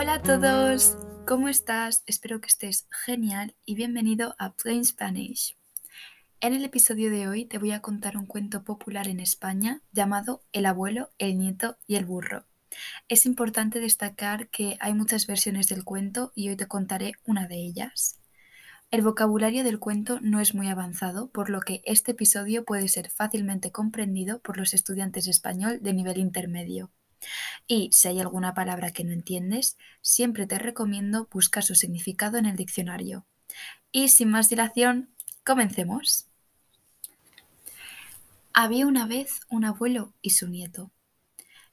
Hola a todos, ¿cómo estás? Espero que estés genial y bienvenido a Plain Spanish. En el episodio de hoy te voy a contar un cuento popular en España llamado El abuelo, el nieto y el burro. Es importante destacar que hay muchas versiones del cuento y hoy te contaré una de ellas. El vocabulario del cuento no es muy avanzado, por lo que este episodio puede ser fácilmente comprendido por los estudiantes de español de nivel intermedio. Y si hay alguna palabra que no entiendes, siempre te recomiendo buscar su significado en el diccionario. Y sin más dilación, comencemos. Había una vez un abuelo y su nieto.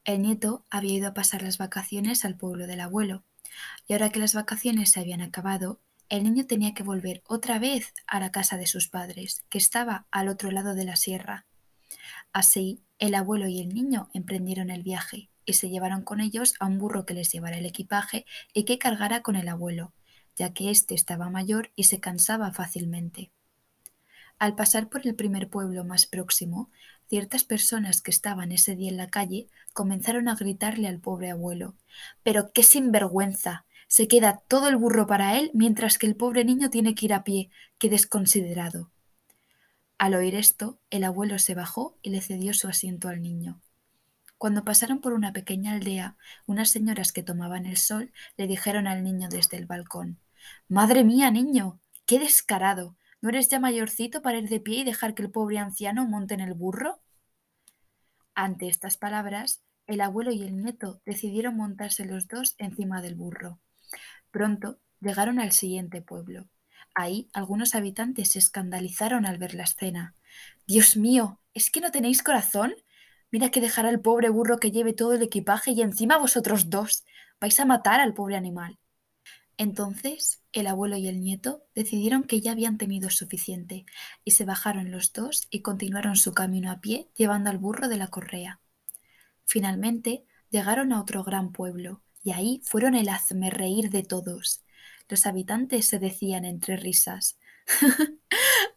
El nieto había ido a pasar las vacaciones al pueblo del abuelo, y ahora que las vacaciones se habían acabado, el niño tenía que volver otra vez a la casa de sus padres, que estaba al otro lado de la sierra. Así, el abuelo y el niño emprendieron el viaje, y se llevaron con ellos a un burro que les llevara el equipaje y que cargara con el abuelo, ya que éste estaba mayor y se cansaba fácilmente. Al pasar por el primer pueblo más próximo, ciertas personas que estaban ese día en la calle comenzaron a gritarle al pobre abuelo Pero qué sinvergüenza. Se queda todo el burro para él mientras que el pobre niño tiene que ir a pie. Qué desconsiderado. Al oír esto, el abuelo se bajó y le cedió su asiento al niño. Cuando pasaron por una pequeña aldea, unas señoras que tomaban el sol le dijeron al niño desde el balcón Madre mía, niño. qué descarado. ¿No eres ya mayorcito para ir de pie y dejar que el pobre anciano monte en el burro? Ante estas palabras, el abuelo y el nieto decidieron montarse los dos encima del burro. Pronto llegaron al siguiente pueblo. Ahí algunos habitantes se escandalizaron al ver la escena. Dios mío, ¿es que no tenéis corazón? Mira que dejará el pobre burro que lleve todo el equipaje y encima vosotros dos vais a matar al pobre animal. Entonces el abuelo y el nieto decidieron que ya habían tenido suficiente y se bajaron los dos y continuaron su camino a pie llevando al burro de la correa. Finalmente llegaron a otro gran pueblo y ahí fueron el hazme reír de todos. Los habitantes se decían entre risas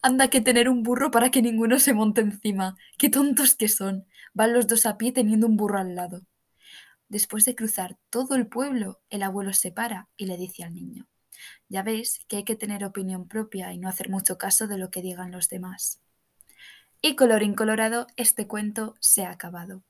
Anda que tener un burro para que ninguno se monte encima. Qué tontos que son. Van los dos a pie teniendo un burro al lado. Después de cruzar todo el pueblo, el abuelo se para y le dice al niño, ya ves que hay que tener opinión propia y no hacer mucho caso de lo que digan los demás. Y colorín colorado, este cuento se ha acabado.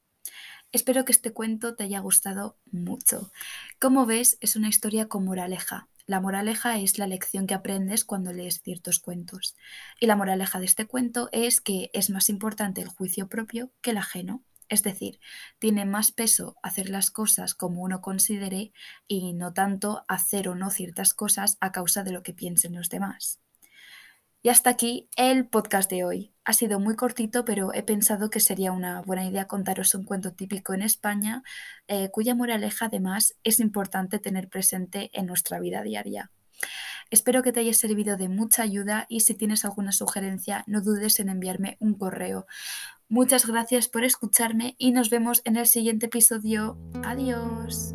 Espero que este cuento te haya gustado mucho. Como ves, es una historia con moraleja, la moraleja es la lección que aprendes cuando lees ciertos cuentos. Y la moraleja de este cuento es que es más importante el juicio propio que el ajeno. Es decir, tiene más peso hacer las cosas como uno considere y no tanto hacer o no ciertas cosas a causa de lo que piensen los demás. Y hasta aquí el podcast de hoy. Ha sido muy cortito, pero he pensado que sería una buena idea contaros un cuento típico en España, eh, cuya moraleja además es importante tener presente en nuestra vida diaria. Espero que te haya servido de mucha ayuda y si tienes alguna sugerencia no dudes en enviarme un correo. Muchas gracias por escucharme y nos vemos en el siguiente episodio. Adiós.